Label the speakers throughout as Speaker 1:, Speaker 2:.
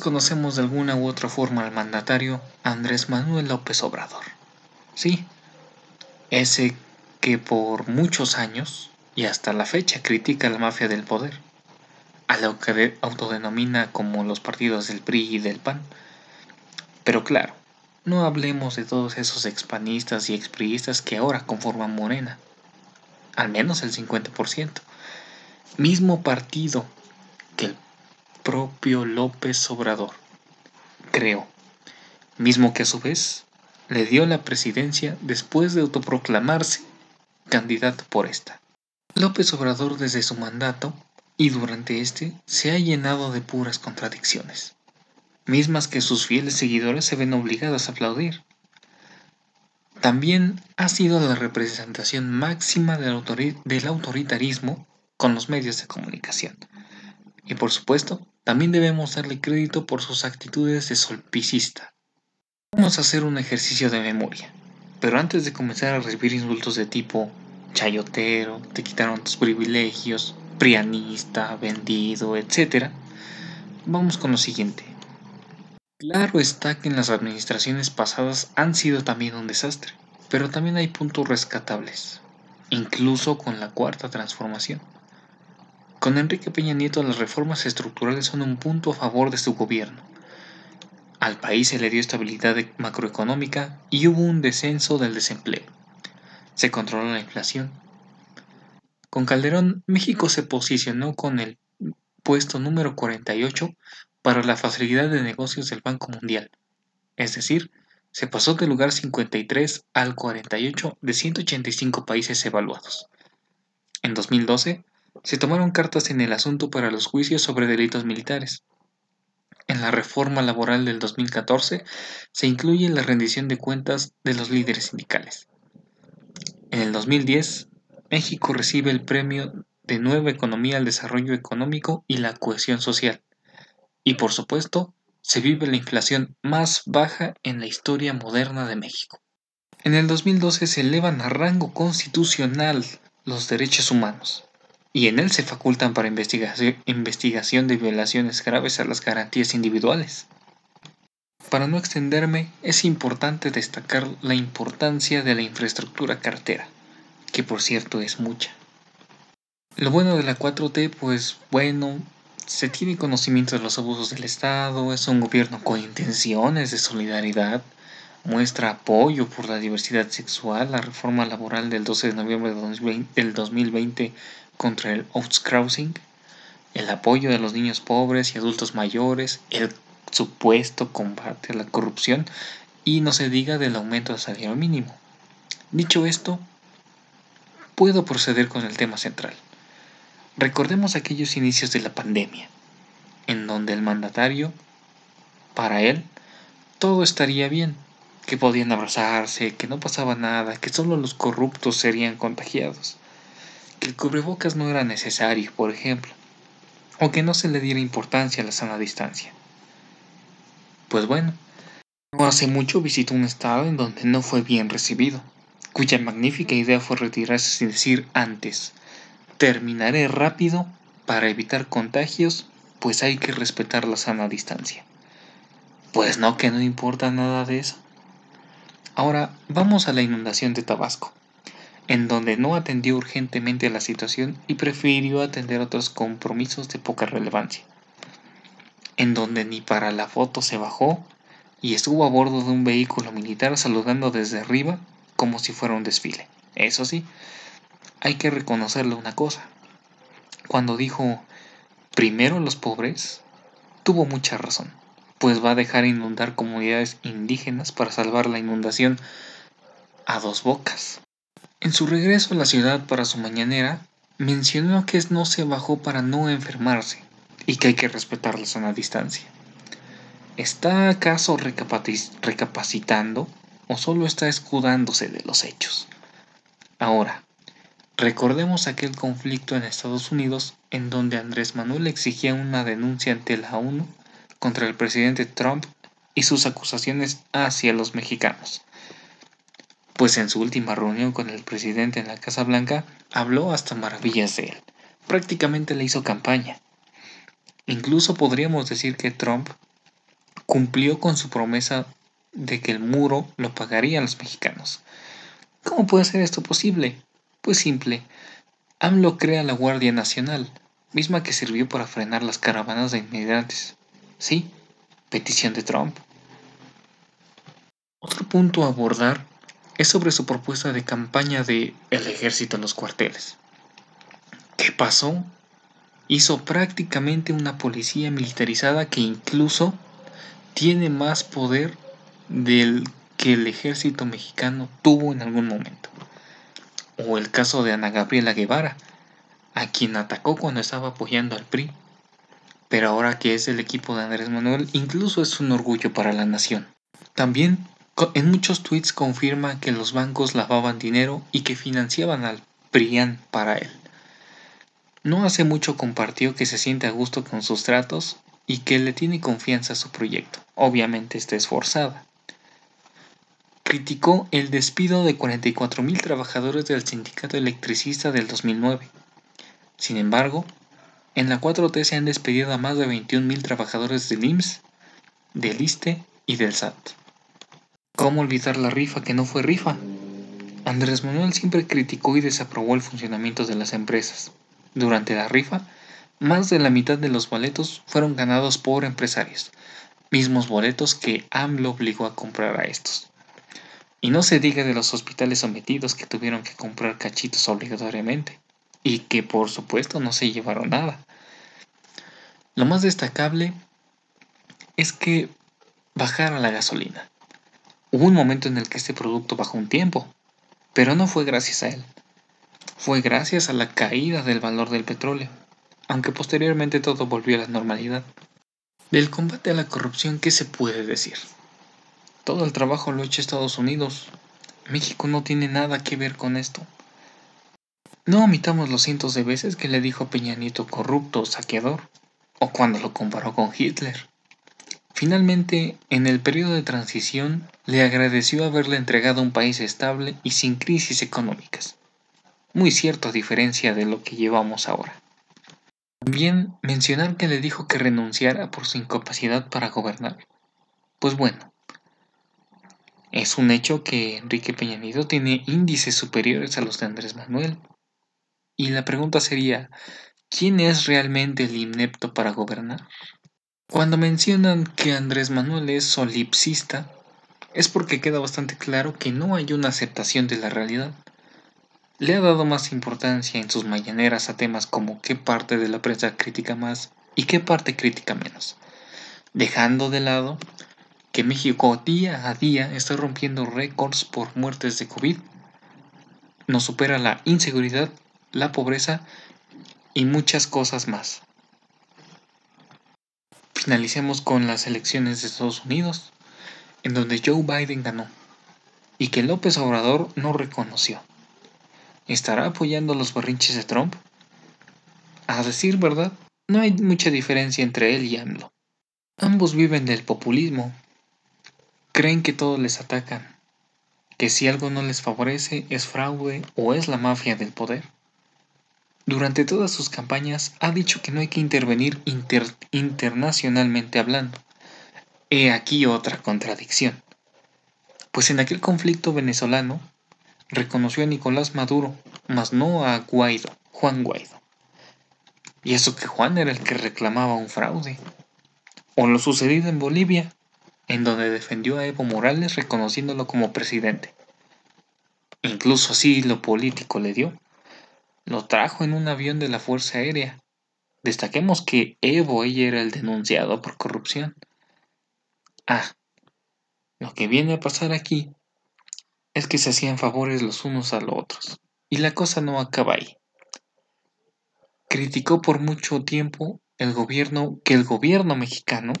Speaker 1: conocemos de alguna u otra forma al mandatario Andrés Manuel López Obrador. Sí, ese que por muchos años y hasta la fecha critica a la mafia del poder, a lo que autodenomina como los partidos del PRI y del PAN. Pero claro, no hablemos de todos esos expanistas y expriistas que ahora conforman Morena, al menos el 50%, mismo partido propio López Obrador creó, mismo que a su vez le dio la presidencia después de autoproclamarse candidato por esta. López Obrador desde su mandato y durante este se ha llenado de puras contradicciones, mismas que sus fieles seguidores se ven obligados a aplaudir. También ha sido la representación máxima del, del autoritarismo con los medios de comunicación. Y por supuesto, también debemos darle crédito por sus actitudes de solpicista. Vamos a hacer un ejercicio de memoria, pero antes de comenzar a recibir insultos de tipo chayotero, te quitaron tus privilegios, prianista, vendido, etc., vamos con lo siguiente. Claro está que en las administraciones pasadas han sido también un desastre, pero también hay puntos rescatables, incluso con la cuarta transformación. Con Enrique Peña Nieto las reformas estructurales son un punto a favor de su gobierno. Al país se le dio estabilidad macroeconómica y hubo un descenso del desempleo. Se controló la inflación. Con Calderón, México se posicionó con el puesto número 48 para la facilidad de negocios del Banco Mundial. Es decir, se pasó del lugar 53 al 48 de 185 países evaluados. En 2012, se tomaron cartas en el asunto para los juicios sobre delitos militares. En la reforma laboral del 2014 se incluye la rendición de cuentas de los líderes sindicales. En el 2010, México recibe el premio de Nueva Economía al Desarrollo Económico y la Cohesión Social. Y por supuesto, se vive la inflación más baja en la historia moderna de México. En el 2012 se elevan a rango constitucional los derechos humanos y en él se facultan para investigación de violaciones graves a las garantías individuales. Para no extenderme, es importante destacar la importancia de la infraestructura cartera, que por cierto es mucha. Lo bueno de la 4T, pues bueno, se tiene conocimiento de los abusos del Estado, es un gobierno con intenciones de solidaridad, muestra apoyo por la diversidad sexual, la reforma laboral del 12 de noviembre del 2020 contra el outcrossing, el apoyo de los niños pobres y adultos mayores, el supuesto combate a la corrupción y no se diga del aumento del salario mínimo. Dicho esto, puedo proceder con el tema central. Recordemos aquellos inicios de la pandemia, en donde el mandatario, para él, todo estaría bien, que podían abrazarse, que no pasaba nada, que solo los corruptos serían contagiados que el cubrebocas no era necesario, por ejemplo, o que no se le diera importancia a la sana distancia. Pues bueno, no hace mucho visitó un estado en donde no fue bien recibido, cuya magnífica idea fue retirarse sin decir antes, terminaré rápido para evitar contagios, pues hay que respetar la sana distancia. Pues no, que no importa nada de eso. Ahora vamos a la inundación de Tabasco en donde no atendió urgentemente la situación y prefirió atender otros compromisos de poca relevancia, en donde ni para la foto se bajó y estuvo a bordo de un vehículo militar saludando desde arriba como si fuera un desfile. Eso sí, hay que reconocerle una cosa. Cuando dijo primero los pobres, tuvo mucha razón, pues va a dejar inundar comunidades indígenas para salvar la inundación a dos bocas. En su regreso a la ciudad para su mañanera, mencionó que no se bajó para no enfermarse y que hay que respetar la sana distancia. ¿Está acaso recapacitando o solo está escudándose de los hechos? Ahora, recordemos aquel conflicto en Estados Unidos en donde Andrés Manuel exigía una denuncia ante la ONU contra el presidente Trump y sus acusaciones hacia los mexicanos pues en su última reunión con el presidente en la Casa Blanca habló hasta maravillas de él. Prácticamente le hizo campaña. Incluso podríamos decir que Trump cumplió con su promesa de que el muro lo pagarían los mexicanos. ¿Cómo puede ser esto posible? Pues simple. AMLO crea la Guardia Nacional, misma que sirvió para frenar las caravanas de inmigrantes. Sí, petición de Trump. Otro punto a abordar es sobre su propuesta de campaña de el ejército en los cuarteles. ¿Qué pasó? Hizo prácticamente una policía militarizada que incluso tiene más poder del que el ejército mexicano tuvo en algún momento. O el caso de Ana Gabriela Guevara, a quien atacó cuando estaba apoyando al PRI. Pero ahora que es el equipo de Andrés Manuel, incluso es un orgullo para la nación. También en muchos tweets confirma que los bancos lavaban dinero y que financiaban al PRIAN para él. No hace mucho compartió que se siente a gusto con sus tratos y que le tiene confianza a su proyecto. Obviamente está esforzada. Criticó el despido de 44.000 trabajadores del sindicato electricista del 2009. Sin embargo, en la 4T se han despedido a más de 21.000 trabajadores del IMSS, del ISTE y del SAT. ¿Cómo olvidar la rifa que no fue rifa? Andrés Manuel siempre criticó y desaprobó el funcionamiento de las empresas. Durante la rifa, más de la mitad de los boletos fueron ganados por empresarios, mismos boletos que AMLO obligó a comprar a estos. Y no se diga de los hospitales sometidos que tuvieron que comprar cachitos obligatoriamente, y que por supuesto no se llevaron nada. Lo más destacable es que bajara la gasolina. Hubo un momento en el que este producto bajó un tiempo, pero no fue gracias a él. Fue gracias a la caída del valor del petróleo, aunque posteriormente todo volvió a la normalidad. Del combate a la corrupción, ¿qué se puede decir? Todo el trabajo lo ha Estados Unidos. México no tiene nada que ver con esto. No omitamos los cientos de veces que le dijo a Peña Nieto corrupto saqueador, o cuando lo comparó con Hitler. Finalmente, en el periodo de transición, le agradeció haberle entregado un país estable y sin crisis económicas. Muy cierto a diferencia de lo que llevamos ahora. También mencionar que le dijo que renunciara por su incapacidad para gobernar. Pues bueno, es un hecho que Enrique Peña Nieto tiene índices superiores a los de Andrés Manuel. Y la pregunta sería, ¿quién es realmente el inepto para gobernar? Cuando mencionan que Andrés Manuel es solipsista, es porque queda bastante claro que no hay una aceptación de la realidad. Le ha dado más importancia en sus mañaneras a temas como qué parte de la prensa crítica más y qué parte crítica menos, dejando de lado que México día a día está rompiendo récords por muertes de COVID, nos supera la inseguridad, la pobreza y muchas cosas más. Finalicemos con las elecciones de Estados Unidos, en donde Joe Biden ganó y que López Obrador no reconoció. ¿Estará apoyando los berrinches de Trump? A decir verdad, no hay mucha diferencia entre él y AMLO. Ambos viven del populismo. Creen que todos les atacan, que si algo no les favorece es fraude o es la mafia del poder. Durante todas sus campañas ha dicho que no hay que intervenir internacionalmente hablando. He aquí otra contradicción. Pues en aquel conflicto venezolano reconoció a Nicolás Maduro, mas no a Guaido, Juan Guaido. Y eso que Juan era el que reclamaba un fraude. O lo sucedido en Bolivia, en donde defendió a Evo Morales reconociéndolo como presidente. Incluso así lo político le dio lo trajo en un avión de la Fuerza Aérea. Destaquemos que Evo ella era el denunciado por corrupción. Ah, lo que viene a pasar aquí es que se hacían favores los unos a los otros. Y la cosa no acaba ahí. Criticó por mucho tiempo el gobierno que el gobierno mexicano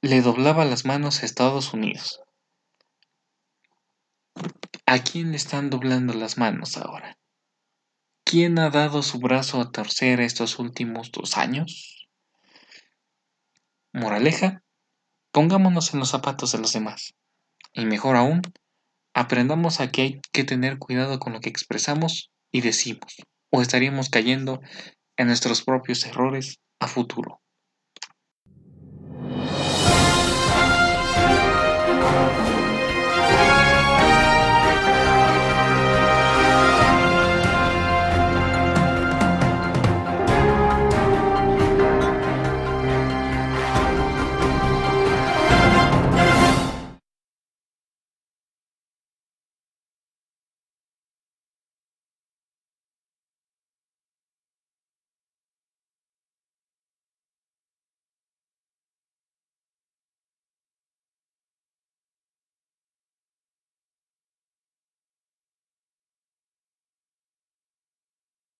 Speaker 1: le doblaba las manos a Estados Unidos. ¿A quién le están doblando las manos ahora? ¿Quién ha dado su brazo a torcer estos últimos dos años? Moraleja, pongámonos en los zapatos de los demás. Y mejor aún, aprendamos a que hay que tener cuidado con lo que expresamos y decimos, o estaríamos cayendo en nuestros propios errores a futuro.